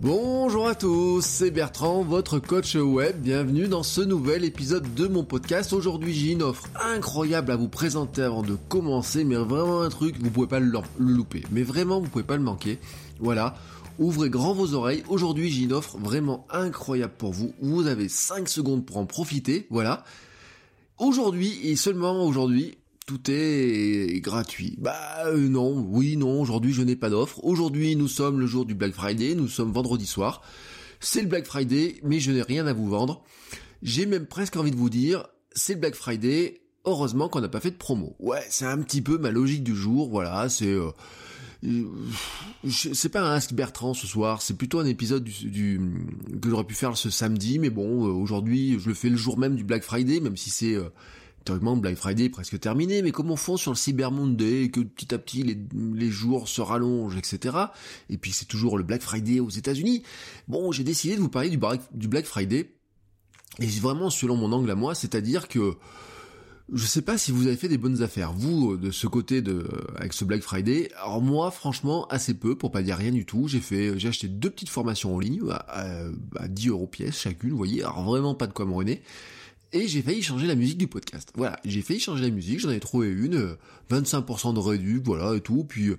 Bonjour à tous, c'est Bertrand, votre coach web. Bienvenue dans ce nouvel épisode de mon podcast. Aujourd'hui, j'ai une offre incroyable à vous présenter avant de commencer, mais vraiment un truc, vous pouvez pas le, louper. Mais vraiment, vous pouvez pas le manquer. Voilà. Ouvrez grand vos oreilles. Aujourd'hui, j'ai une offre vraiment incroyable pour vous. Vous avez 5 secondes pour en profiter. Voilà. Aujourd'hui et seulement aujourd'hui, tout est gratuit. Bah euh, non, oui, non, aujourd'hui je n'ai pas d'offre. Aujourd'hui nous sommes le jour du Black Friday, nous sommes vendredi soir. C'est le Black Friday, mais je n'ai rien à vous vendre. J'ai même presque envie de vous dire, c'est le Black Friday, heureusement qu'on n'a pas fait de promo. Ouais, c'est un petit peu ma logique du jour, voilà, c'est... Euh, euh, c'est pas un Ask Bertrand ce soir, c'est plutôt un épisode du, que j'aurais pu faire ce samedi, mais bon, aujourd'hui je le fais le jour même du Black Friday, même si c'est théoriquement Black Friday est presque terminé, mais comme on fond sur le Cyber Monday, que petit à petit les, jours se rallongent, etc. Et puis c'est toujours le Black Friday aux États-Unis. Bon, j'ai décidé de vous parler du, Black Friday, et vraiment selon mon angle à moi, c'est-à-dire que je sais pas si vous avez fait des bonnes affaires, vous, de ce côté de, avec ce Black Friday. Alors moi, franchement, assez peu, pour pas dire rien du tout. J'ai fait, j'ai acheté deux petites formations en ligne, à, à, 10 euros pièce chacune, vous voyez. Alors vraiment pas de quoi me ruiner. Et j'ai failli changer la musique du podcast. Voilà, j'ai failli changer la musique, j'en avais trouvé une, 25% de réduc, voilà, et tout, puis...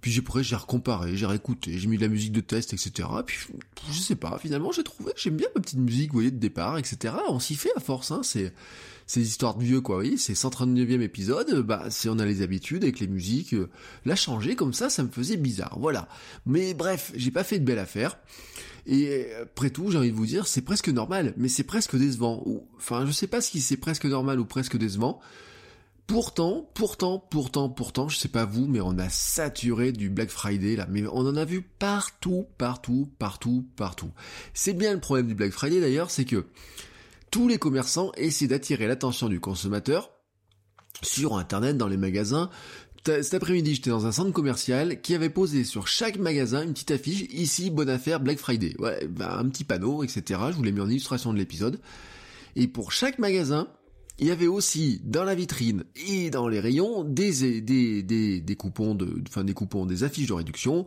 Puis après j'ai recomparé, j'ai réécouté, j'ai mis de la musique de test, etc. Puis je sais pas, finalement j'ai trouvé, j'aime bien ma petite musique, vous voyez, de départ, etc. On s'y fait à force, hein. C'est ces histoires de vieux, quoi. Vous voyez, c'est 139e épisode, bah, si on a les habitudes avec les musiques, euh, la changer comme ça, ça me faisait bizarre. Voilà. Mais bref, j'ai pas fait de belle affaire. Et après tout, j'ai envie de vous dire, c'est presque normal, mais c'est presque décevant. Enfin, je sais pas si c'est presque normal ou presque décevant. Pourtant, pourtant, pourtant, pourtant, je sais pas vous, mais on a saturé du Black Friday là, mais on en a vu partout, partout, partout, partout. C'est bien le problème du Black Friday d'ailleurs, c'est que tous les commerçants essaient d'attirer l'attention du consommateur sur Internet, dans les magasins. Cet après-midi, j'étais dans un centre commercial qui avait posé sur chaque magasin une petite affiche, ici, bonne affaire, Black Friday. Ouais, ben, un petit panneau, etc. Je vous l'ai mis en illustration de l'épisode. Et pour chaque magasin, il y avait aussi dans la vitrine et dans les rayons des, des, des, des coupons de, enfin des coupons, des affiches de réduction.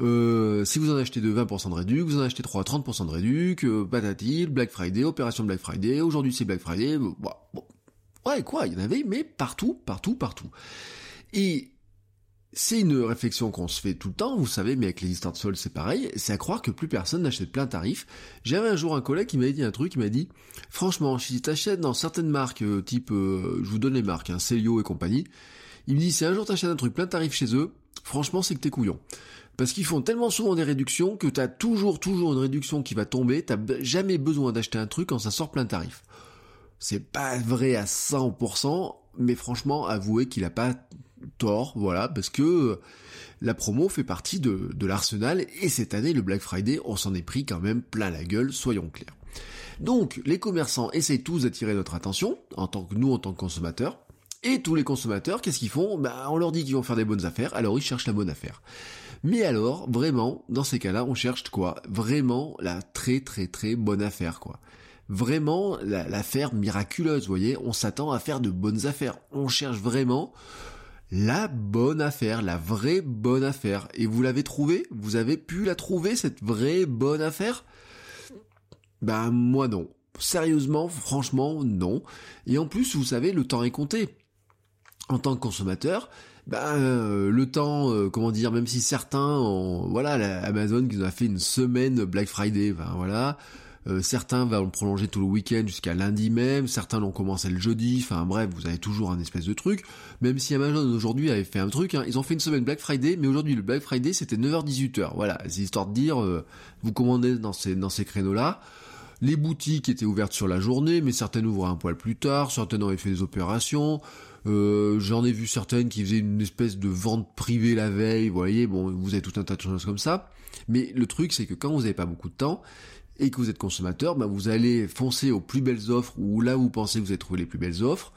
Euh, si vous en achetez de 20% de réduc, vous en achetez 3 à 30% de réduc, euh, patati, Black Friday, opération Black Friday, aujourd'hui c'est Black Friday, bon, bon. Ouais, quoi, il y en avait, mais partout, partout, partout. Et c'est une réflexion qu'on se fait tout le temps, vous savez, mais avec les histoires de sol c'est pareil, c'est à croire que plus personne n'achète plein tarif. J'avais un jour un collègue qui m'avait dit un truc, il m'a dit, franchement, si tu achètes dans certaines marques, euh, type, euh, je vous donne les marques, hein, Celio et compagnie, il me dit, si un jour t'achètes un truc plein tarif chez eux, franchement c'est que t'es couillon. Parce qu'ils font tellement souvent des réductions que t'as toujours, toujours une réduction qui va tomber, t'as jamais besoin d'acheter un truc quand ça sort plein tarif. C'est pas vrai à 100%, mais franchement, avouez qu'il a pas tort, voilà, parce que la promo fait partie de, l'arsenal, et cette année, le Black Friday, on s'en est pris quand même plein la gueule, soyons clairs. Donc, les commerçants essayent tous d'attirer notre attention, en tant que nous, en tant que consommateurs, et tous les consommateurs, qu'est-ce qu'ils font? Ben, on leur dit qu'ils vont faire des bonnes affaires, alors ils cherchent la bonne affaire. Mais alors, vraiment, dans ces cas-là, on cherche quoi? Vraiment la très très très bonne affaire, quoi. Vraiment l'affaire miraculeuse, vous voyez? On s'attend à faire de bonnes affaires. On cherche vraiment la bonne affaire, la vraie bonne affaire. Et vous l'avez trouvée? Vous avez pu la trouver, cette vraie bonne affaire? Ben moi non. Sérieusement, franchement, non. Et en plus, vous savez, le temps est compté. En tant que consommateur, ben le temps, euh, comment dire, même si certains, voilà, Amazon qui nous a fait une semaine Black Friday, ben voilà, euh, certains vont le prolonger tout le week-end jusqu'à lundi même, certains l'ont commencé le jeudi, enfin bref, vous avez toujours un espèce de truc, même si Amazon aujourd'hui avait fait un truc, hein, ils ont fait une semaine Black Friday, mais aujourd'hui le Black Friday c'était 9h-18h, voilà, c'est histoire de dire, vous commandez dans ces, dans ces créneaux-là, les boutiques étaient ouvertes sur la journée, mais certaines ouvraient un poil plus tard, certaines avaient fait des opérations, Euh, J'en ai vu certaines qui faisaient une espèce de vente privée la veille, vous voyez, bon, vous avez tout un tas de choses comme ça. Mais le truc, c'est que quand vous n'avez pas beaucoup de temps, et que vous êtes consommateur, bah vous allez foncer aux plus belles offres, ou là où vous pensez que vous avez trouvé les plus belles offres,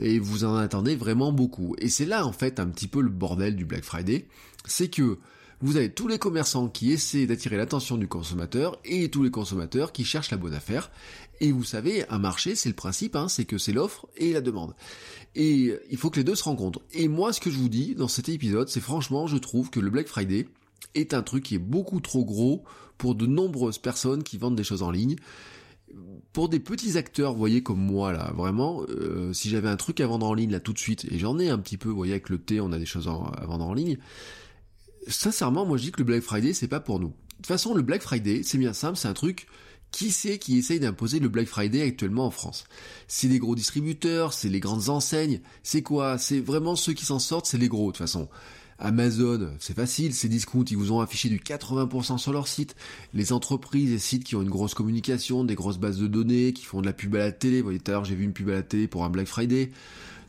et vous en attendez vraiment beaucoup. Et c'est là, en fait, un petit peu le bordel du Black Friday, c'est que vous avez tous les commerçants qui essaient d'attirer l'attention du consommateur et tous les consommateurs qui cherchent la bonne affaire. Et vous savez, un marché, c'est le principe, hein, c'est que c'est l'offre et la demande. Et il faut que les deux se rencontrent. Et moi, ce que je vous dis dans cet épisode, c'est franchement, je trouve que le Black Friday est un truc qui est beaucoup trop gros pour de nombreuses personnes qui vendent des choses en ligne. Pour des petits acteurs, vous voyez, comme moi, là, vraiment, euh, si j'avais un truc à vendre en ligne, là, tout de suite, et j'en ai un petit peu, vous voyez, avec le thé, on a des choses à vendre en ligne, sincèrement, moi je dis que le Black Friday, c'est pas pour nous. De toute façon, le Black Friday, c'est bien simple, c'est un truc qui c'est qui essaye d'imposer le Black Friday actuellement en France? C'est les gros distributeurs, c'est les grandes enseignes, c'est quoi? C'est vraiment ceux qui s'en sortent, c'est les gros de toute façon. Amazon, c'est facile, ces discounts, ils vous ont affiché du 80% sur leur site. Les entreprises et sites qui ont une grosse communication, des grosses bases de données, qui font de la pub à la télé, vous voyez tout à l'heure j'ai vu une pub à la télé pour un Black Friday,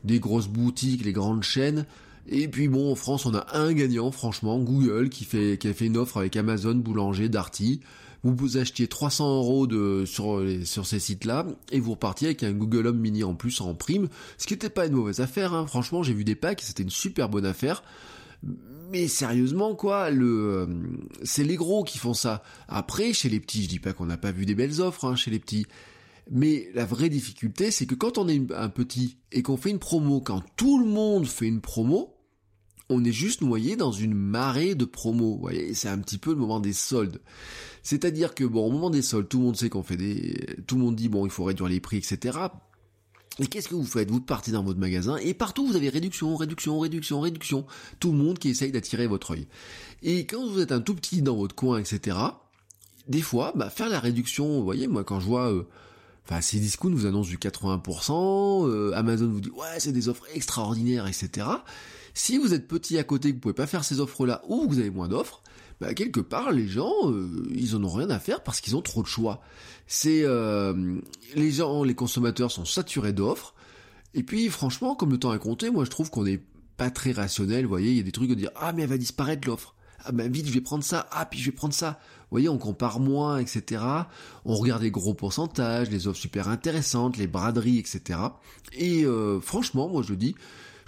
des grosses boutiques, les grandes chaînes, et puis bon, en France, on a un gagnant, franchement, Google, qui fait, a fait une offre avec Amazon, Boulanger, Darty. Vous vous achetiez 300 euros de, sur, sur ces sites-là, et vous repartiez avec un Google Home Mini en plus en prime, ce qui n'était pas une mauvaise affaire, hein. franchement, j'ai vu des packs, c'était une super bonne affaire. Mais sérieusement, quoi, le, euh, c'est les gros qui font ça. Après, chez les petits, je dis pas qu'on n'a pas vu des belles offres, hein, chez les petits. Mais la vraie difficulté, c'est que quand on est un petit et qu'on fait une promo, quand tout le monde fait une promo, on est juste noyé dans une marée de promos. Vous voyez, c'est un petit peu le moment des soldes. C'est-à-dire que bon, au moment des soldes, tout le monde sait qu'on fait des, tout le monde dit bon, il faut réduire les prix, etc. Et qu'est-ce que vous faites? Vous partez dans votre magasin et partout vous avez réduction, réduction, réduction, réduction. Tout le monde qui essaye d'attirer votre œil. Et quand vous êtes un tout petit dans votre coin, etc. Des fois, bah, faire la réduction, vous voyez, moi quand je vois euh, Enfin, Cdiscount vous annonce du 80%, euh, Amazon vous dit ouais c'est des offres extraordinaires, etc. Si vous êtes petit à côté, vous pouvez pas faire ces offres-là, ou vous avez moins d'offres, bah, quelque part les gens euh, ils en ont rien à faire parce qu'ils ont trop de choix. C'est euh, les gens, les consommateurs sont saturés d'offres. Et puis franchement, comme le temps est compté, moi je trouve qu'on est pas très rationnel. Vous voyez, il y a des trucs de dire ah mais elle va disparaître l'offre. Ah ben vite je vais prendre ça. Ah puis je vais prendre ça. Vous voyez, on compare moins, etc. On regarde les gros pourcentages, les offres super intéressantes, les braderies, etc. Et euh, franchement, moi je dis,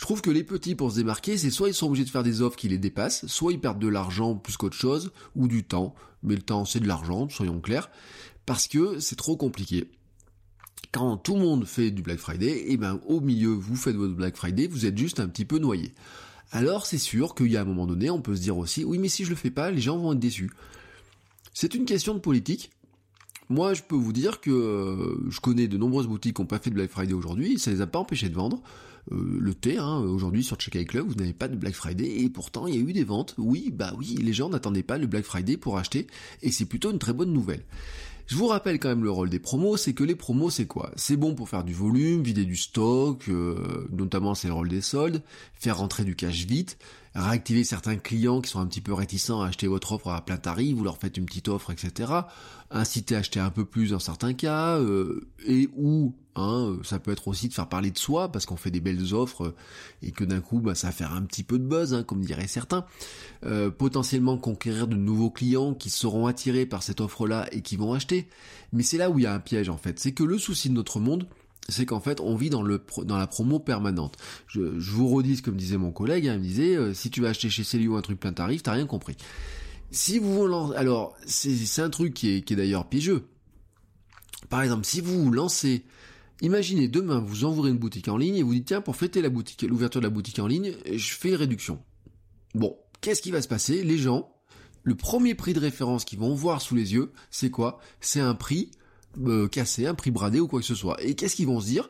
je trouve que les petits, pour se démarquer, c'est soit ils sont obligés de faire des offres qui les dépassent, soit ils perdent de l'argent plus qu'autre chose, ou du temps. Mais le temps, c'est de l'argent, soyons clairs, parce que c'est trop compliqué. Quand tout le monde fait du Black Friday, et eh ben au milieu, vous faites votre Black Friday, vous êtes juste un petit peu noyé. Alors c'est sûr qu'il y a un moment donné, on peut se dire aussi, oui mais si je le fais pas, les gens vont être déçus. C'est une question de politique, moi, je peux vous dire que euh, je connais de nombreuses boutiques qui n'ont pas fait de Black Friday aujourd'hui, ça les a pas empêchés de vendre. Euh, le thé, hein, aujourd'hui sur Check Club, vous n'avez pas de Black Friday et pourtant il y a eu des ventes. Oui, bah oui, les gens n'attendaient pas le Black Friday pour acheter et c'est plutôt une très bonne nouvelle. Je vous rappelle quand même le rôle des promos, c'est que les promos c'est quoi? C'est bon pour faire du volume, vider du stock, euh, notamment c'est le rôle des soldes, faire rentrer du cash vite, réactiver certains clients qui sont un petit peu réticents à acheter votre offre à plein tarif, vous leur faites une petite offre, etc. Inciter à acheter un peu plus dans certains cas, euh, et ou hein, ça peut être aussi de faire parler de soi parce qu'on fait des belles offres et que d'un coup bah, ça va faire un petit peu de buzz, hein, comme diraient certains. Euh, potentiellement conquérir de nouveaux clients qui seront attirés par cette offre-là et qui vont acheter. Mais c'est là où il y a un piège en fait, c'est que le souci de notre monde, c'est qu'en fait on vit dans le dans la promo permanente. Je, vous redis comme disait mon collègue, hein, il me disait euh, si tu vas acheter chez Célio un truc plein tarif, t'as rien compris. Si vous vous lancez, alors c'est un truc qui est, qui est d'ailleurs piégeux. Par exemple, si vous lancez, imaginez demain vous envourez une boutique en ligne et vous dites tiens pour fêter la boutique, l'ouverture de la boutique en ligne, je fais une réduction. Bon, qu'est-ce qui va se passer? Les gens, le premier prix de référence qu'ils vont voir sous les yeux, c'est quoi? C'est un prix euh, cassé, un prix bradé ou quoi que ce soit. Et qu'est-ce qu'ils vont se dire?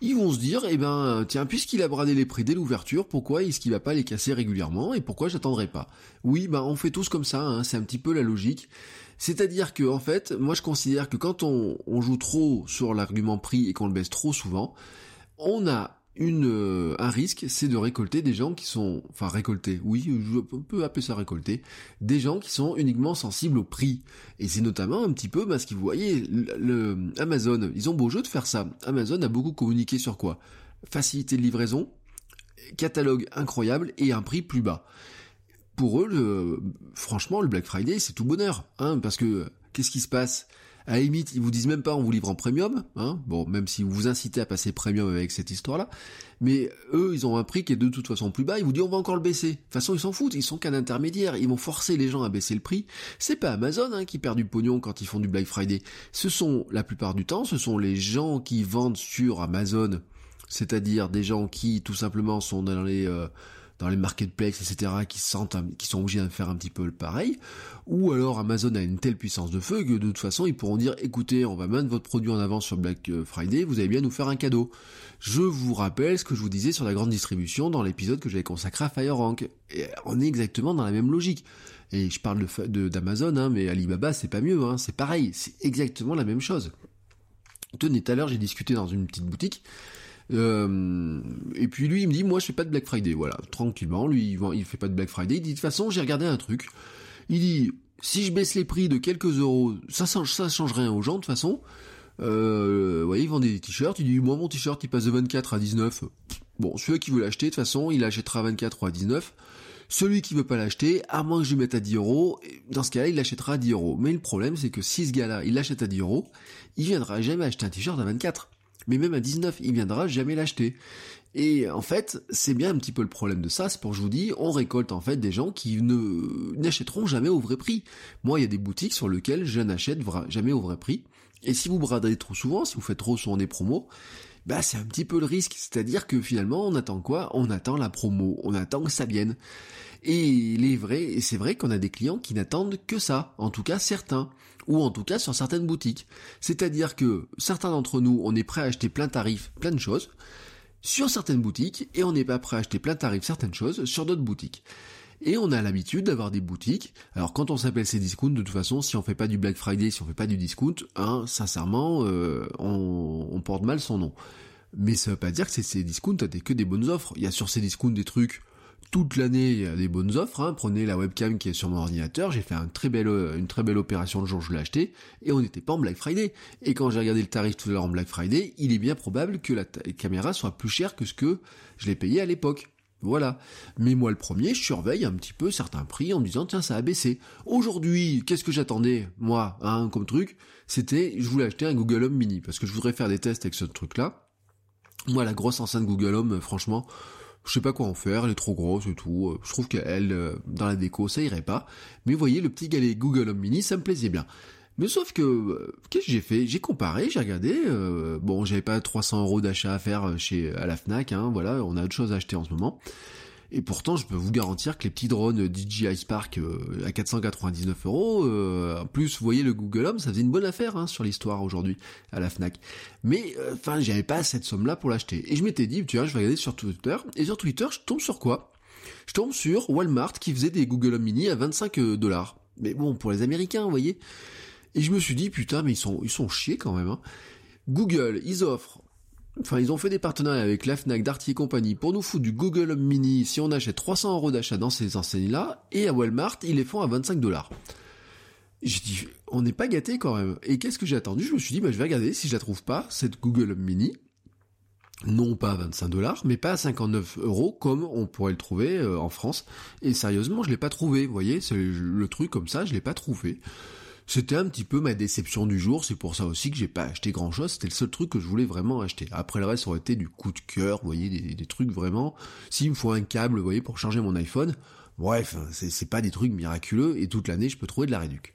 Ils vont se dire, eh ben, tiens, puisqu'il a bradé les prix dès l'ouverture, pourquoi est-ce qu'il va pas les casser régulièrement et pourquoi j'attendrai pas? Oui, ben, on fait tous comme ça, hein, c'est un petit peu la logique. C'est-à-dire que, en fait, moi je considère que quand on, on joue trop sur l'argument prix et qu'on le baisse trop souvent, on a euh, un risque, c'est de récolter des gens qui sont, enfin récolter, oui, je peux appeler ça récolter, des gens qui sont uniquement sensibles au prix. Et c'est notamment un petit peu parce que vous voyez, le, Amazon, ils ont beau jeu de faire ça. Amazon a beaucoup communiqué sur quoi? Facilité de livraison, catalogue incroyable et un prix plus bas. Pour eux, franchement, le Black Friday, c'est tout bonheur, hein, parce que qu'est-ce qui se passe? À la limite, ils vous disent même pas on vous livre en premium, hein, bon, même si vous vous incitez à passer premium avec cette histoire-là, mais eux, ils ont un prix qui est de toute façon plus bas, ils vous disent on va encore le baisser. De toute façon, ils s'en foutent, ils sont qu'un intermédiaire, ils vont forcer les gens à baisser le prix. C'est pas Amazon hein, qui perd du pognon quand ils font du Black Friday. Ce sont, la plupart du temps, ce sont les gens qui vendent sur Amazon, c'est-à-dire des gens qui, tout simplement, sont dans les... Euh, dans les marketplaces, etc., qui sentent, qui sont obligés de faire un petit peu le pareil, ou alors Amazon a une telle puissance de feu que de toute façon ils pourront dire, écoutez, on va mettre votre produit en avant sur Black euh, Friday, vous allez bien nous faire un cadeau. Je vous rappelle ce que je vous disais sur la grande distribution dans l'épisode que j'avais consacré à FireRank. Et on est exactement dans la même logique. Et je parle de d'Amazon, hein, mais Alibaba c'est pas mieux, hein, c'est pareil, c'est exactement la même chose. Tenez, tout à l'heure j'ai discuté dans une petite boutique euh, et puis lui, il me dit, moi, je fais pas de Black Friday. Voilà, tranquillement. Lui, il, fait pas de Black Friday. Il dit, de toute façon, j'ai regardé un truc. Il dit, si je baisse les prix de quelques euros, ça, change rien aux gens, de toute façon. Euh, vous voyez, il vend des t-shirts. Il dit, moi, mon t-shirt, il passe de 24 à 19. Bon, celui qui veut l'acheter, de toute façon, il achètera à 24 ou à 19. Celui qui veut pas l'acheter, à moins que je lui mette à 10 euros, dans ce cas-là, il l'achètera à 10 euros. Mais le problème, c'est que si ce gars-là, il l'achète à 10 euros, il viendra jamais acheter un t-shirt à 24 mais même à 19, il viendra jamais l'acheter. Et en fait, c'est bien un petit peu le problème de ça, c'est pour je vous dis, on récolte en fait des gens qui ne n'achèteront jamais au vrai prix. Moi, il y a des boutiques sur lesquelles je n'achète jamais au vrai prix. Et si vous bradez trop souvent, si vous faites trop souvent des promos, bah c'est un petit peu le risque. C'est-à-dire que finalement, on attend quoi? On attend la promo, on attend que ça vienne. Et il est vrai, et c'est vrai qu'on a des clients qui n'attendent que ça, en tout cas certains ou en tout cas sur certaines boutiques. C'est-à-dire que certains d'entre nous, on est prêt à acheter plein tarif plein de choses sur certaines boutiques et on n'est pas prêt à acheter plein tarif certaines choses sur d'autres boutiques. Et on a l'habitude d'avoir des boutiques. Alors quand on s'appelle ces discounts, de toute façon, si on fait pas du Black Friday, si on fait pas du discount, hein, sincèrement, euh, on, porte mal son nom. Mais ça veut pas dire que c'est ces discounts, t'as que des bonnes offres. Il y a sur ces discounts des trucs toute l'année, il y a des bonnes offres. Hein. Prenez la webcam qui est sur mon ordinateur. J'ai fait une très belle opération le jour où je l'ai acheté. Et on n'était pas en Black Friday. Et quand j'ai regardé le tarif tout à l'heure en Black Friday, il est bien probable que la caméra soit plus chère que ce que je l'ai payé à l'époque. Voilà. Mais moi, le premier, je surveille un petit peu certains prix en disant, tiens, ça a baissé. Aujourd'hui, qu'est-ce que j'attendais, moi, hein, comme truc? C'était, je voulais acheter un Google Home Mini, parce que je voudrais faire des tests avec ce truc-là. Moi, la grosse enceinte Google Home, franchement, je sais pas quoi en faire, elle est trop grosse et tout. Euh, je trouve qu'elle, euh, dans la déco, ça irait pas. Mais vous voyez, le petit galet Google Home Mini, ça me plaisait bien. Mais sauf que, euh, qu'est-ce que j'ai fait? J'ai comparé, j'ai regardé. bon, j'avais pas 300 euros d'achat à faire chez à la Fnac, hein, voilà, on a autre chose à acheter en ce moment. Et pourtant, je peux vous garantir que les petits drones DJI Spark euh, à 499 euros, euh, en plus, vous voyez le Google Home, ça faisait une bonne affaire hein, sur l'histoire aujourd'hui à la Fnac. Mais euh, enfin, j'avais pas cette somme-là pour l'acheter. Et je m'étais dit, tu vois, je vais regarder sur Twitter. Et sur Twitter, je tombe sur quoi? Je tombe sur Walmart qui faisait des Google Home Mini à 25 dollars. Mais bon, pour les Américains, vous voyez. Et je me suis dit, putain, mais ils sont, ils sont chiés quand même. Hein. Google, ils offrent Enfin, ils ont fait des partenariats avec la Fnac, Darty et compagnie pour nous foutre du Google Home Mini si on achète 300 euros d'achat dans ces enseignes-là, et à Walmart, ils les font à 25 dollars. J'ai dit, on n'est pas gâté quand même. Et qu'est-ce que j'ai attendu? Je me suis dit, bah, je vais regarder si je la trouve pas, cette Google Home Mini. Non pas à 25 dollars, mais pas à 59 euros comme on pourrait le trouver euh, en France. Et sérieusement, je l'ai pas trouvé. Vous voyez, c'est le truc comme ça, je l'ai pas trouvé. C'était un petit peu ma déception du jour, c'est pour ça aussi que j'ai pas acheté grand chose, c'était le seul truc que je voulais vraiment acheter. Après le reste aurait été du coup de cœur, vous voyez, des, trucs vraiment. S'il me faut un câble, voyez, pour charger mon iPhone, bref, c'est pas des trucs miraculeux, et toute l'année je peux trouver de la réduc.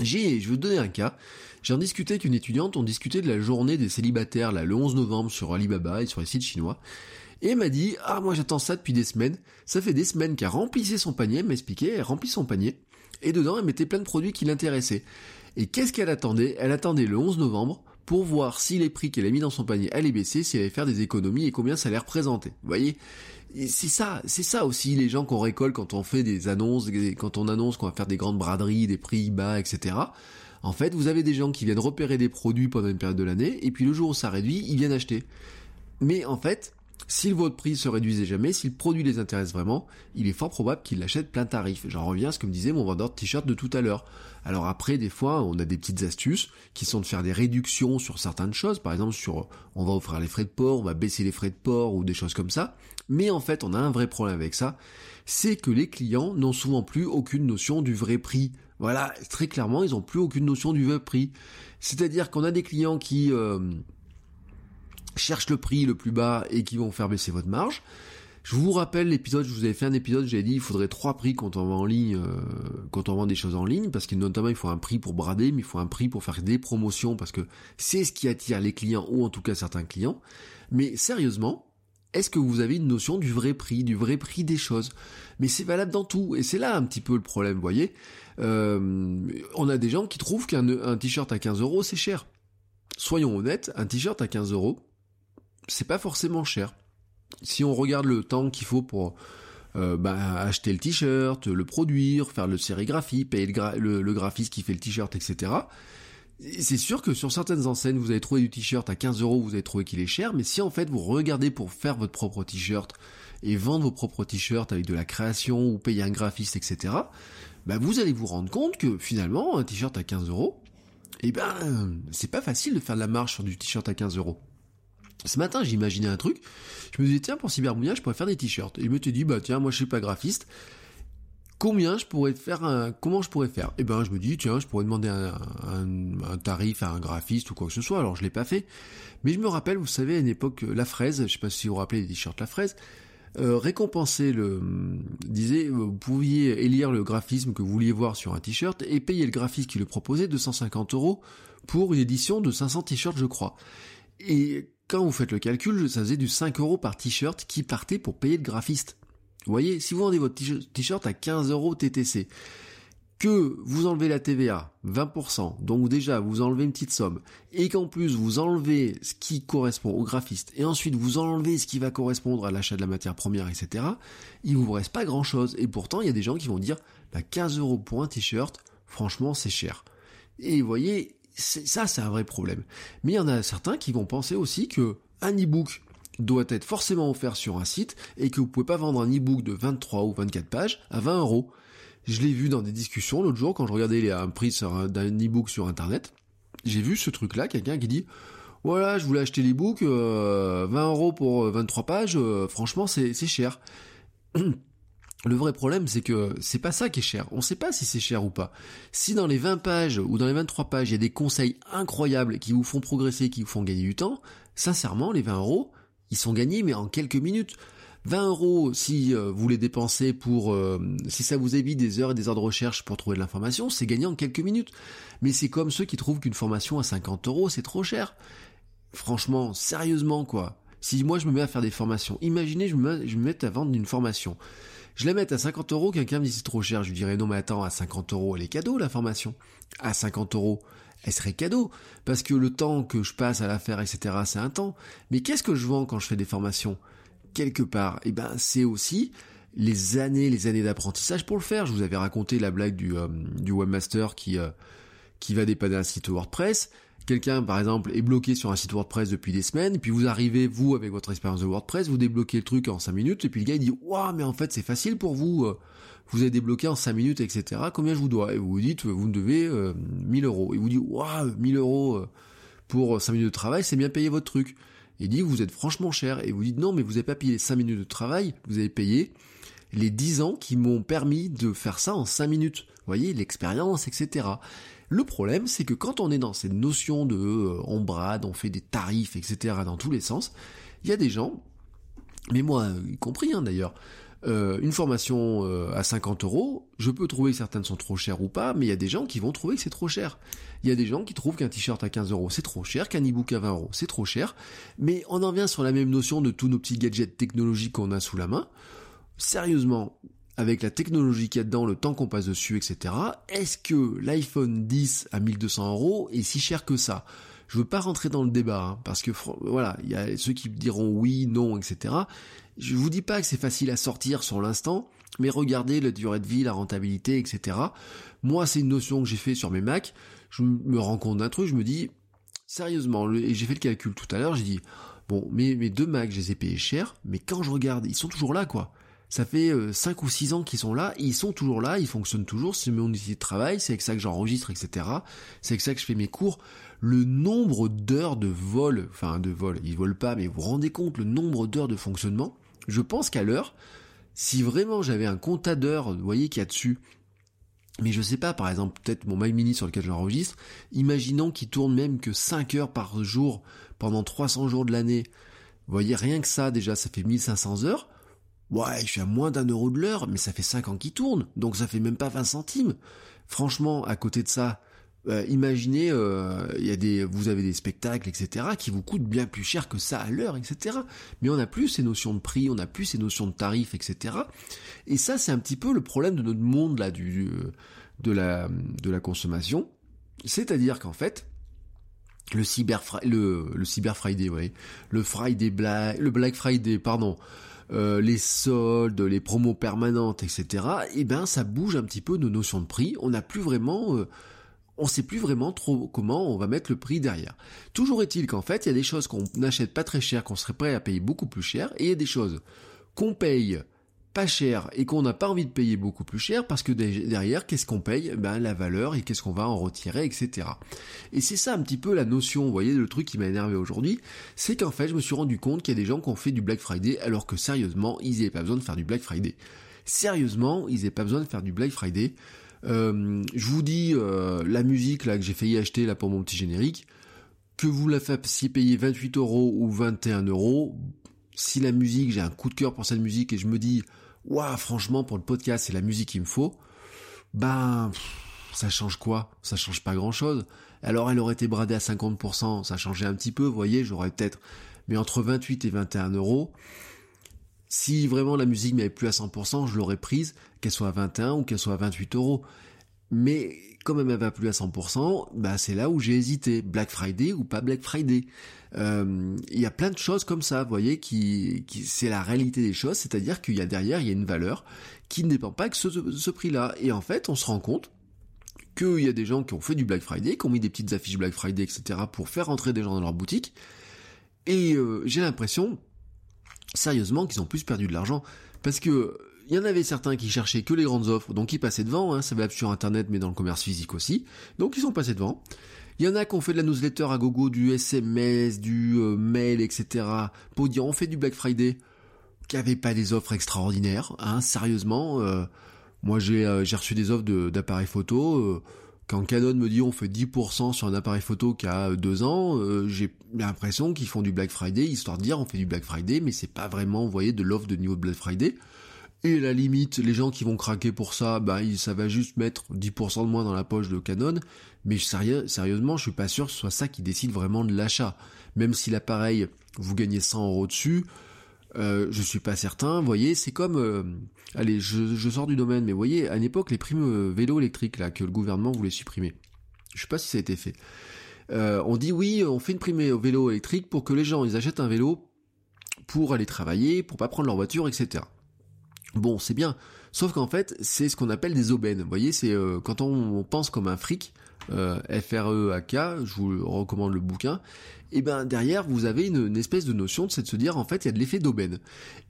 J'ai, je vais donner un cas. J'ai en discuté avec une étudiante, on discutait de la journée des célibataires, là, le 11 novembre, sur Alibaba et sur les sites chinois. Et elle m'a dit, ah, moi j'attends ça depuis des semaines. Ça fait des semaines qu'elle remplissait son panier, elle m'expliquait, elle remplit son panier et dedans elle mettait plein de produits qui l'intéressaient. Et qu'est-ce qu'elle attendait? Elle attendait le 11 novembre pour voir si les prix qu'elle a mis dans son panier allaient baisser, si elle allait faire des économies et combien ça allait représenter. Vous voyez? C'est ça, c'est ça aussi les gens qu'on récolte quand on fait des annonces, quand on annonce qu'on va faire des grandes braderies, des prix bas, etc. En fait, vous avez des gens qui viennent repérer des produits pendant une période de l'année, et puis le jour où ça réduit, ils viennent acheter. Mais en fait, Si votre prix se réduisait jamais, si le produit les intéresse vraiment, il est fort probable qu'ils l'achètent plein tarif. J'en reviens à ce que me disait mon vendeur de t-shirt de tout à l'heure. Alors après, des fois, on a des petites astuces qui sont de faire des réductions sur certaines choses. Par exemple, sur, on va offrir les frais de port, on va baisser les frais de port ou des choses comme ça. Mais en fait, on a un vrai problème avec ça. C'est que les clients n'ont souvent plus aucune notion du vrai prix. Voilà, très clairement, ils n'ont plus aucune notion du vrai prix. C'est-à-dire qu'on a des clients qui, euh, cherchent le prix le plus bas et qui vont faire baisser votre marge. Je vous rappelle l'épisode, je vous avais fait un épisode, j'ai dit il faudrait trois prix quand on vend en ligne, euh, quand on vend des choses en ligne, parce que notamment il faut un prix pour brader, mais il faut un prix pour faire des promotions, parce que c'est ce qui attire les clients, ou en tout cas certains clients. Mais sérieusement, est-ce que vous avez une notion du vrai prix, du vrai prix des choses? Mais c'est valable dans tout, et c'est là un petit peu le problème, vous voyez. Euh, on a des gens qui trouvent qu'un t-shirt à 15 euros c'est cher. Soyons honnêtes, un t-shirt à 15 euros, c'est pas forcément cher. Si on regarde le temps qu'il faut pour euh, bah, acheter le t-shirt, le produire, faire le sérigraphie, payer le, graphiste qui fait le t-shirt, etc. C'est sûr que sur certaines enseignes, vous allez trouver du t-shirt à 15 euros, vous allez trouver qu'il est cher, mais si en fait vous regardez pour faire votre propre t-shirt et vendre vos propres t-shirts avec de la création ou payer un graphiste, etc., bah vous allez vous rendre compte que finalement, un t-shirt à 15 euros, eh ben, c'est pas facile de faire de la marche sur du t-shirt à 15 euros. Ce matin, j'ai imaginé un truc. Je me disais, tiens, pour Cyberbounia, je pourrais faire des t-shirts. Et je me suis dit, bah tiens, moi je suis pas graphiste. Combien je pourrais faire un, comment je pourrais faire? Eh ben, je me dis, tiens, je pourrais demander un, tarif à un graphiste ou quoi que ce soit. Alors, je l'ai pas fait. Mais je me rappelle, vous savez, à une époque, la fraise, je sais pas si vous vous rappelez les t-shirts la fraise, euh, récompenser le, disait, vous pouviez élire le graphisme que vous vouliez voir sur un t-shirt et payer le graphiste qui le proposait 250 euros pour une édition de 500 t-shirts, je crois. Et quand vous faites le calcul, ça faisait du 5 euros par t-shirt qui partait pour payer le graphiste. Vous voyez, si vous vendez votre t-shirt à 15 euros TTC, que vous enlevez la TVA, 20%, donc déjà vous enlevez une petite somme, et qu'en plus vous enlevez ce qui correspond au graphiste, et ensuite vous enlevez ce qui va correspondre à l'achat de la matière première, etc., il vous reste pas grand chose. Et pourtant, il y a des gens qui vont dire, 15 bah, euros pour un t-shirt, franchement c'est cher. Et vous voyez, ça, c'est un vrai problème. Mais il y en a certains qui vont penser aussi que un e-book doit être forcément offert sur un site et que vous pouvez pas vendre un e-book de 23 ou 24 pages à 20 euros. Je l'ai vu dans des discussions l'autre jour quand je regardais un prix d'un e-book sur internet. J'ai vu ce truc-là, quelqu'un qui dit voilà, je voulais acheter l'e-book, 20 euh, euros pour 23 euh, pages, euh, franchement c'est cher. Le vrai problème, c'est que c'est pas ça qui est cher. On sait pas si c'est cher ou pas. Si dans les 20 pages ou dans les 23 pages, il y a des conseils incroyables qui vous font progresser, qui vous font gagner du temps, sincèrement, les 20 euros, ils sont gagnés, mais en quelques minutes. 20 euros, si euh, vous les dépensez pour, euh, si ça vous évite des heures et des heures de recherche pour trouver de l'information, c'est gagné en quelques minutes. Mais c'est comme ceux qui trouvent qu'une formation à 50 euros, c'est trop cher. Franchement, sérieusement, quoi. Si moi je me mets à faire des formations, imaginez je me, je me mets à vendre une formation je la mette à 50 euros, quelqu'un me dit c'est trop cher, je lui dirais non mais attends, à 50 euros elle est cadeau la formation. À 50 euros, elle serait cadeau, parce que le temps que je passe à la faire, etc., c'est un temps. Mais qu'est-ce que je vends quand je fais des formations? Quelque part, eh ben c'est aussi les années, les années d'apprentissage pour le faire. Je vous avais raconté la blague du, euh, webmaster qui, euh, qui va dépanner un site WordPress quelqu'un, par exemple, est bloqué sur un site WordPress depuis des semaines, puis vous arrivez, vous, avec votre expérience de WordPress, vous débloquez le truc en 5 minutes, et puis le gars il dit, waouh, mais en fait c'est facile pour vous, euh, vous avez débloqué en 5 minutes, etc. Combien je vous dois? Et vous vous dites, vous me devez euh, 1000 euros. Il vous dit, waouh, 1000 euros euh, pour 5 minutes de travail, c'est bien payé votre truc. Il dit, vous êtes franchement cher, et vous dites, non, mais vous n'avez pas payé les 5 minutes de travail, vous avez payé les 10 ans qui m'ont permis de faire ça en 5 minutes. Vous voyez, l'expérience, etc. Le problème, c'est que quand on est dans cette notion de euh, on brade, on fait des tarifs, etc. dans tous les sens, il y a des gens, mais moi y compris hein, d'ailleurs, euh, une formation euh, à 50 euros, je peux trouver que certaines sont trop chères ou pas, mais il y a des gens qui vont trouver que c'est trop cher. Il y a des gens qui trouvent qu'un t-shirt à 15 euros c'est trop cher, qu'un e-book à 20 euros c'est trop cher, mais on en vient sur la même notion de tous nos petits gadgets technologiques qu'on a sous la main. Sérieusement, avec la technologie qu'il y a dedans, le temps qu'on passe dessus, etc., est-ce que l'iPhone 10 à 1200 euros est si cher que ça? Je veux pas rentrer dans le débat, hein, parce que voilà, il y a ceux qui diront oui, non, etc. Je vous dis pas que c'est facile à sortir sur l'instant, mais regardez la durée de vie, la rentabilité, etc. Moi, c'est une notion que j'ai fait sur mes Macs. Je me rends compte d'un truc, je me dis, sérieusement, et j'ai fait le calcul tout à l'heure, j'ai dit, Bon, mes deux Macs, je les ai payés cher, mais quand je regarde, ils sont toujours là, quoi. Ça fait 5 ou 6 ans qu'ils sont là, ils sont toujours là, ils fonctionnent toujours, c'est mon outil de travail, c'est avec ça que j'enregistre, etc. C'est avec ça que je fais mes cours. Le nombre d'heures de vol, enfin de vol, ils volent pas, mais vous vous rendez compte le nombre d'heures de fonctionnement Je pense qu'à l'heure, si vraiment j'avais un compte d'heures, vous voyez qu'il y a dessus, mais je sais pas, par exemple, peut-être mon Mac Mini sur lequel j'enregistre, imaginons qu'il tourne même que 5 heures par jour pendant 300 jours de l'année. Vous voyez, rien que ça, déjà, ça fait 1500 heures. Ouais, je suis à moins d'un euro de l'heure, mais ça fait 5 ans qu'il tourne, donc ça fait même pas 20 centimes. Franchement, à côté de ça, euh, imaginez, euh, y a des, vous avez des spectacles, etc., qui vous coûtent bien plus cher que ça à l'heure, etc. Mais on n'a plus ces notions de prix, on n'a plus ces notions de tarifs, etc. Et ça, c'est un petit peu le problème de notre monde là, du, de la, de la consommation. C'est-à-dire qu'en fait, le cyber, le, le cyber Friday, ouais, le Friday Black, le Black Friday, pardon, euh, les soldes, les promos permanentes, etc. Et eh ben ça bouge un petit peu nos notions de prix. On n'a plus vraiment, euh, on sait plus vraiment trop comment on va mettre le prix derrière. Toujours est-il qu'en fait, il y a des choses qu'on n'achète pas très cher, qu'on serait prêt à payer beaucoup plus cher, et il y a des choses qu'on paye pas cher et qu'on n'a pas envie de payer beaucoup plus cher parce que derrière, qu'est-ce qu'on paye? Ben la valeur et qu'est-ce qu'on va en retirer, etc. Et c'est ça un petit peu la notion, vous voyez, le truc qui m'a énervé aujourd'hui, c'est qu'en fait, je me suis rendu compte qu'il y a des gens qui ont fait du Black Friday alors que sérieusement, ils n'avaient pas besoin de faire du Black Friday. Sérieusement, ils n'avaient pas besoin de faire du Black Friday. Euh, je vous dis, euh, la musique là que j'ai failli acheter là pour mon petit générique, que vous la fassiez payer 28 euros ou 21 euros, si la musique, j'ai un coup de cœur pour cette musique et je me dis, waouh, franchement, pour le podcast, c'est la musique qu'il me faut, ben, ça change quoi? Ça change pas grand chose. Alors elle aurait été bradée à 50%, ça changeait un petit peu, vous voyez, j'aurais peut-être, mais entre 28 et 21 euros, si vraiment la musique m'avait plus à 100%, je l'aurais prise, qu'elle soit à 21 ou qu'elle soit à 28 euros. Mais comme elle m'avait plus à 100%, bah c'est là où j'ai hésité, Black Friday ou pas Black Friday. Euh, il y a plein de choses comme ça, vous voyez, qui, qui c'est la réalité des choses, c'est-à-dire qu'il y a derrière, il y a une valeur qui ne dépend pas que ce, ce prix-là. Et en fait, on se rend compte qu'il y a des gens qui ont fait du Black Friday, qui ont mis des petites affiches Black Friday, etc., pour faire entrer des gens dans leur boutique. Et euh, j'ai l'impression, sérieusement, qu'ils ont plus perdu de l'argent. Parce que il y en avait certains qui cherchaient que les grandes offres, donc ils passaient devant, hein, ça va sur internet mais dans le commerce physique aussi, donc ils sont passés devant. Il y en a qui ont fait de la newsletter à gogo, du SMS, du euh, mail, etc. pour dire on fait du Black Friday, qui avait pas des offres extraordinaires, hein, sérieusement. Euh, moi j'ai euh, j'ai reçu des offres d'appareils photo. quand Canon me dit on fait 10% sur un appareil photo qui a deux ans, j'ai l'impression qu'ils font du Black Friday, histoire de dire on fait du Black Friday, mais c'est pas vraiment, vous voyez, de l'offre de niveau de Black Friday. Et la limite, les gens qui vont craquer pour ça, bah ça va juste mettre 10% de moins dans la poche de Canon. Mais sérieusement, je suis pas sûr que ce soit ça qui décide vraiment de l'achat. Même si l'appareil, vous gagnez 100 euros dessus, euh, je suis pas certain. Vous voyez, c'est comme, euh, allez, je, sors du domaine, mais vous voyez, à une époque, les primes euh, vélo électriques là que le gouvernement voulait supprimer. Je sais pas si ça a été fait. Euh, on dit oui, on fait une prime au vélo électrique pour que les gens ils achètent un vélo pour aller travailler, pour pas prendre leur voiture, etc. Bon, c'est bien. Sauf qu'en fait, c'est ce qu'on appelle des aubaines. Vous voyez, c'est euh, quand on, pense comme un fric, euh, F-R-E-A-K, je vous recommande le bouquin, et ben derrière, vous avez une, espèce de notion, de se dire, en fait, il y a de l'effet d'aubaine.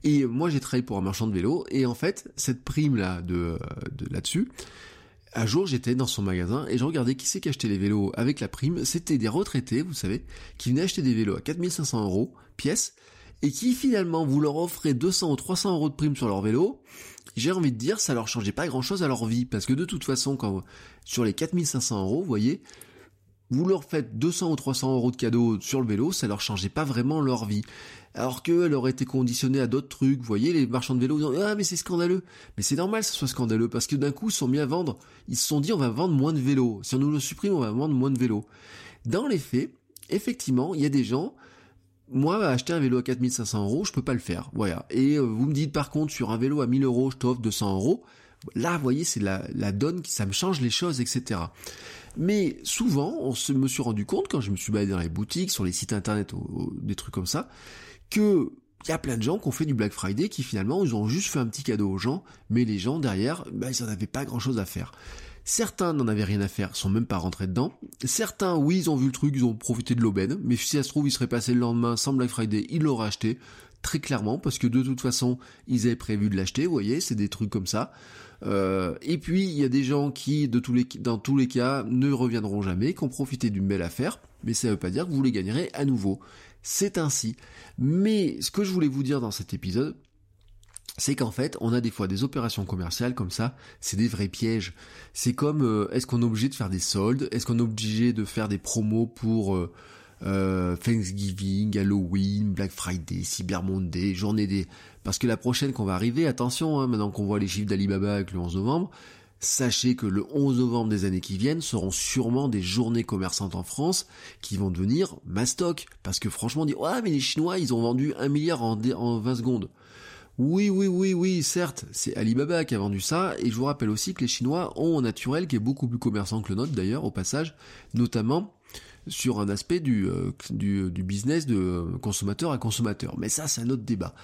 Et moi, j'ai travaillé pour un marchand de vélo, et en fait, cette prime-là, de, de là-dessus, un jour, j'étais dans son magasin et je regardais qui c'est qui achetait les vélos avec la prime. C'était des retraités, vous savez, qui venaient acheter des vélos à 4500 euros pièce et qui finalement vous leur offrez 200 ou 300 euros de prime sur leur vélo, j'ai envie de dire ça leur changeait pas grand chose à leur vie parce que de toute façon quand sur les 4500 euros, vous voyez, vous leur faites 200 ou 300 euros de cadeaux sur le vélo, ça leur changeait pas vraiment leur vie. Alors qu'elle aurait été conditionnée à d'autres trucs, vous voyez, les marchands de vélo disent, ah mais c'est scandaleux. Mais c'est normal que ce soit scandaleux, parce que d'un coup, ils sont mis à vendre, ils se sont dit, on va vendre moins de vélos. Si on nous le supprime, on va vendre moins de vélos. Dans les faits, effectivement, il y a des gens, moi, acheter un vélo à 4500 euros, je peux pas le faire. Voilà. Et euh, vous me dites par contre, sur un vélo à 1000 euros, je t'offre 200 euros. Là, vous voyez, c'est la, la donne qui ça me change les choses, etc. Mais souvent, on se me suis rendu compte quand je me suis baladé dans les boutiques, sur les sites internet, des trucs comme ça, que il y a plein de gens qui ont fait du Black Friday qui finalement ils ont juste fait un petit cadeau aux gens, mais les gens derrière, bah, ils en avaient pas grand chose à faire. Certains n'en avaient rien à faire, sont même pas rentrés dedans. Certains, oui, ils ont vu le truc, ils ont profité de l'aubaine, mais si ça se trouve, ils seraient passés le lendemain sans Black Friday, ils l'auraient acheté, très clairement, parce que de toute façon, ils avaient prévu de l'acheter, vous voyez, c'est des trucs comme ça. Euh, et puis, il y a des gens qui, dans tous les cas, ne reviendront jamais, qui ont profité d'une belle affaire, mais ça ne veut pas dire que vous les gagnerez à nouveau. C'est ainsi. Mais ce que je voulais vous dire dans cet épisode, c'est qu'en fait, on a des fois des opérations commerciales comme ça, c'est des vrais pièges. C'est comme, euh, est-ce qu'on est obligé de faire des soldes? Est-ce qu'on est obligé de faire des promos pour euh, euh, Thanksgiving, Halloween, Black Friday, Cyber Monday, journée des... Parce que la prochaine qu'on va arriver, attention, hein, maintenant qu'on voit les chiffres d'Alibaba avec le 11 novembre, sachez que le 11 novembre des années qui viennent seront sûrement des journées commerçantes en France qui vont devenir mastoc. Parce que franchement, on dit, ouais, mais les Chinois, ils ont vendu un milliard en, en 20 secondes. Oui, oui, oui, oui, certes, c'est Alibaba qui a vendu ça, et je vous rappelle aussi que les Chinois ont un naturel qui est beaucoup plus commerçant que le nôtre d'ailleurs, au passage, notamment sur un aspect du, euh, du, du, business de consommateur à consommateur. Mais ça, c'est un autre débat.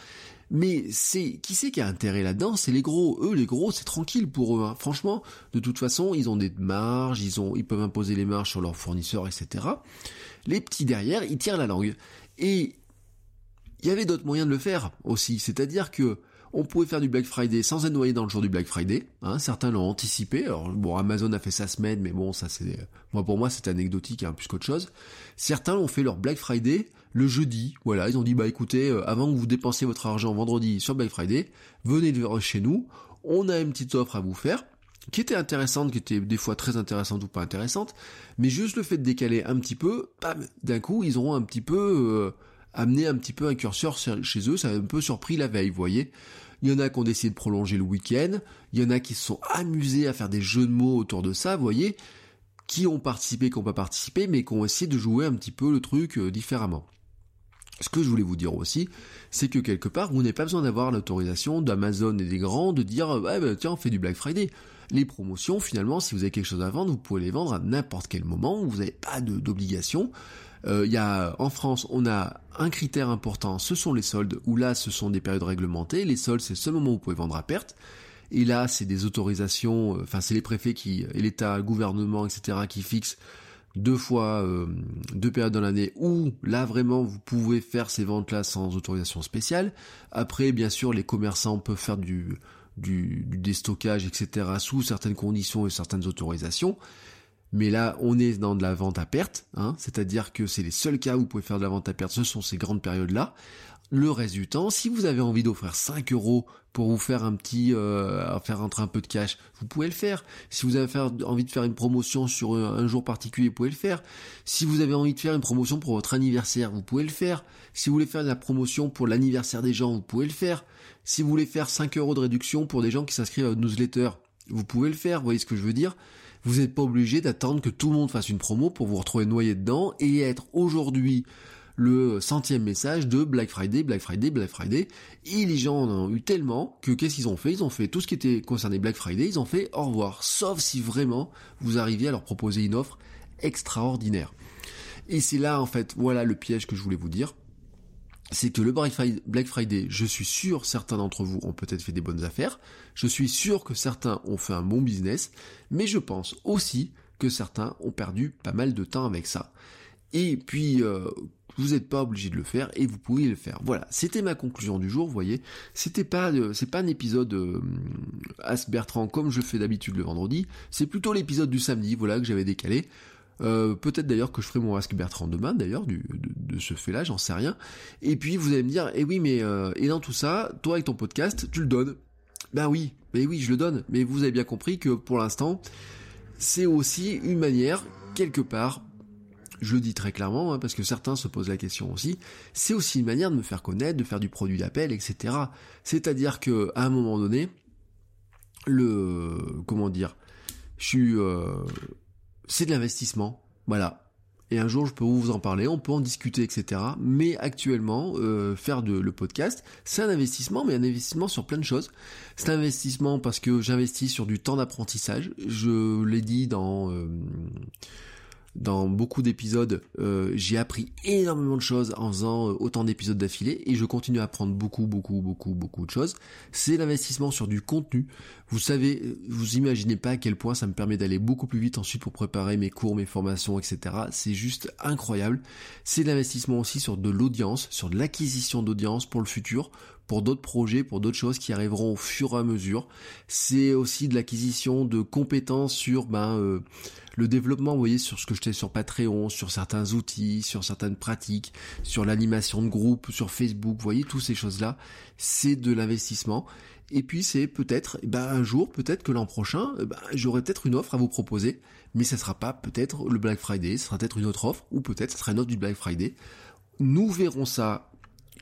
Mais c'est qui c'est qui a intérêt là-dedans? C'est les gros. Eux, les gros, c'est tranquille pour eux. Hein. Franchement, de toute façon, ils ont des marges, ils ont, ils peuvent imposer les marges sur leurs fournisseurs, etc. Les petits derrière, ils tirent la langue. Et il y avait d'autres moyens de le faire aussi, c'est-à-dire que on pouvait faire du Black Friday sans être noyé dans le jour du Black Friday. Hein, certains l'ont anticipé. Alors bon, Amazon a fait sa semaine, mais bon, ça c'est moi pour moi c'est anecdotique hein, plus qu'autre chose. Certains ont fait leur Black Friday le jeudi. Voilà, ils ont dit bah écoutez, euh, avant que vous dépensiez votre argent vendredi sur Black Friday, venez chez nous. On a une petite offre à vous faire qui était intéressante, qui était des fois très intéressante ou pas intéressante, mais juste le fait de décaler un petit peu, bam, d'un coup ils auront un petit peu euh, amener un petit peu un curseur chez eux, ça a un peu surpris la veille, vous voyez. Il y en a qui ont décidé de prolonger le week-end, il y en a qui se sont amusés à faire des jeux de mots autour de ça, vous voyez, qui ont participé, qui n'ont pas participé, mais qui ont essayé de jouer un petit peu le truc euh, différemment. Ce que je voulais vous dire aussi, c'est que quelque part, vous n'avez pas besoin d'avoir l'autorisation d'Amazon et des grands de dire, ouais, bah, tiens, on fait du Black Friday. Les promotions, finalement, si vous avez quelque chose à vendre, vous pouvez les vendre à n'importe quel moment, vous n'avez pas d'obligation. Euh, y a en France, on a un critère important, ce sont les soldes, où là, ce sont des périodes réglementées. Les soldes, c'est le seul moment où vous pouvez vendre à perte. Et là, c'est des autorisations, euh, enfin, c'est les préfets qui, et l'État, le gouvernement, etc., qui fixent deux fois euh, deux périodes dans l'année où là vraiment vous pouvez faire ces ventes là sans autorisation spéciale. Après bien sûr les commerçants peuvent faire du, du, du déstockage etc sous certaines conditions et certaines autorisations. Mais là, on est dans de la vente à perte, hein, c'est-à-dire que c'est les seuls cas où vous pouvez faire de la vente à perte, ce sont ces grandes périodes-là. Le reste du temps, si vous avez envie d'offrir 5 euros pour vous faire un petit, euh, faire rentrer un peu de cash, vous pouvez le faire. Si vous avez envie de faire une promotion sur un, jour particulier, vous pouvez le faire. Si vous avez envie de faire une promotion pour votre anniversaire, vous pouvez le faire. Si vous voulez faire de la promotion pour l'anniversaire des gens, vous pouvez le faire. Si vous voulez faire 5 euros de réduction pour des gens qui s'inscrivent à votre newsletter, vous pouvez le faire. Vous voyez ce que je veux dire vous n'êtes pas obligé d'attendre que tout le monde fasse une promo pour vous retrouver noyé dedans et être aujourd'hui le centième message de Black Friday, Black Friday, Black Friday. Et les gens en ont eu tellement que qu'est-ce qu'ils ont fait? Ils ont fait tout ce qui était concerné Black Friday, ils ont fait au revoir. Sauf si vraiment vous arriviez à leur proposer une offre extraordinaire. Et c'est là en fait, voilà le piège que je voulais vous dire c'est que le Black Friday, je suis sûr certains d'entre vous ont peut-être fait des bonnes affaires, je suis sûr que certains ont fait un bon business, mais je pense aussi que certains ont perdu pas mal de temps avec ça. Et puis, euh, vous n'êtes pas obligé de le faire et vous pouvez le faire. Voilà, c'était ma conclusion du jour. Vous voyez, c'était pas, c'est pas un épisode euh, As Bertrand comme je fais d'habitude le vendredi. C'est plutôt l'épisode du samedi, voilà que j'avais décalé. Euh, peut-être d'ailleurs que je ferai mon Ask Bertrand demain, d'ailleurs, de, ce fait-là, j'en sais rien. Et puis vous allez me dire, eh oui, mais euh, et dans tout ça, toi avec ton podcast, tu le donnes. Ben oui, mais oui, je le donne. Mais vous avez bien compris que pour l'instant, c'est aussi une manière, quelque part, je le dis très clairement, hein, parce que certains se posent la question aussi, c'est aussi une manière de me faire connaître, de faire du produit d'appel, etc. C'est-à-dire que à un moment donné, le comment dire, je suis euh, c'est de l'investissement, voilà. Et un jour, je peux vous en parler, on peut en discuter, etc. Mais actuellement, euh, faire de, le podcast, c'est un investissement, mais un investissement sur plein de choses. C'est un investissement parce que j'investis sur du temps d'apprentissage. Je l'ai dit dans... Euh, dans beaucoup d'épisodes, euh, j'ai appris énormément de choses en faisant euh, autant d'épisodes d'affilée et je continue à apprendre beaucoup, beaucoup, beaucoup, beaucoup de choses. C'est l'investissement sur du contenu. Vous savez, vous imaginez pas à quel point ça me permet d'aller beaucoup plus vite ensuite pour préparer mes cours, mes formations, etc. C'est juste incroyable. C'est l'investissement aussi sur de l'audience, sur de l'acquisition d'audience pour le futur, pour d'autres projets, pour d'autres choses qui arriveront au fur et à mesure. C'est aussi de l'acquisition de compétences sur ben, euh, le développement, vous voyez, sur ce que je fais sur Patreon, sur certains outils, sur certaines pratiques, sur l'animation de groupe, sur Facebook, vous voyez, toutes ces choses-là, c'est de l'investissement. Et puis c'est peut-être, eh ben, un jour, peut-être que l'an prochain, eh ben, j'aurai peut-être une offre à vous proposer, mais ça sera pas peut-être le Black Friday, ce sera peut-être une autre offre, ou peut-être ce sera une offre du Black Friday. Nous verrons ça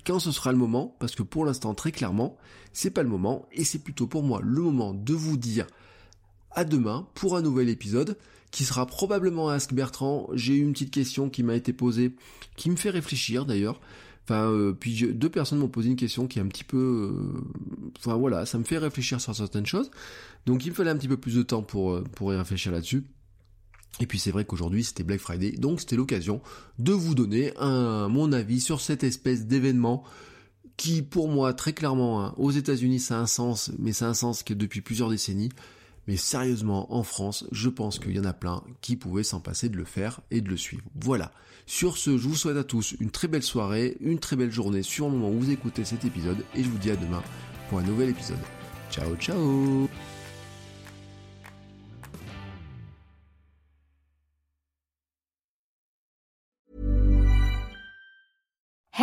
quand ce sera le moment, parce que pour l'instant, très clairement, c'est pas le moment, et c'est plutôt pour moi le moment de vous dire à demain pour un nouvel épisode qui sera probablement Ask Bertrand. J'ai eu une petite question qui m'a été posée, qui me fait réfléchir d'ailleurs. Enfin, euh, puis deux personnes m'ont posé une question qui est un petit peu, euh, enfin voilà, ça me fait réfléchir sur certaines choses. Donc il me fallait un petit peu plus de temps pour euh, pour y réfléchir là-dessus. Et puis c'est vrai qu'aujourd'hui c'était Black Friday, donc c'était l'occasion de vous donner un, mon avis sur cette espèce d'événement qui pour moi très clairement hein, aux États-Unis ça a un sens, mais ça a un sens qui est depuis plusieurs décennies. Mais sérieusement, en France, je pense qu'il y en a plein qui pouvaient s'en passer de le faire et de le suivre. Voilà. Sur ce, je vous souhaite à tous une très belle soirée, une très belle journée sur le moment où vous écoutez cet épisode et je vous dis à demain pour un nouvel épisode. Ciao ciao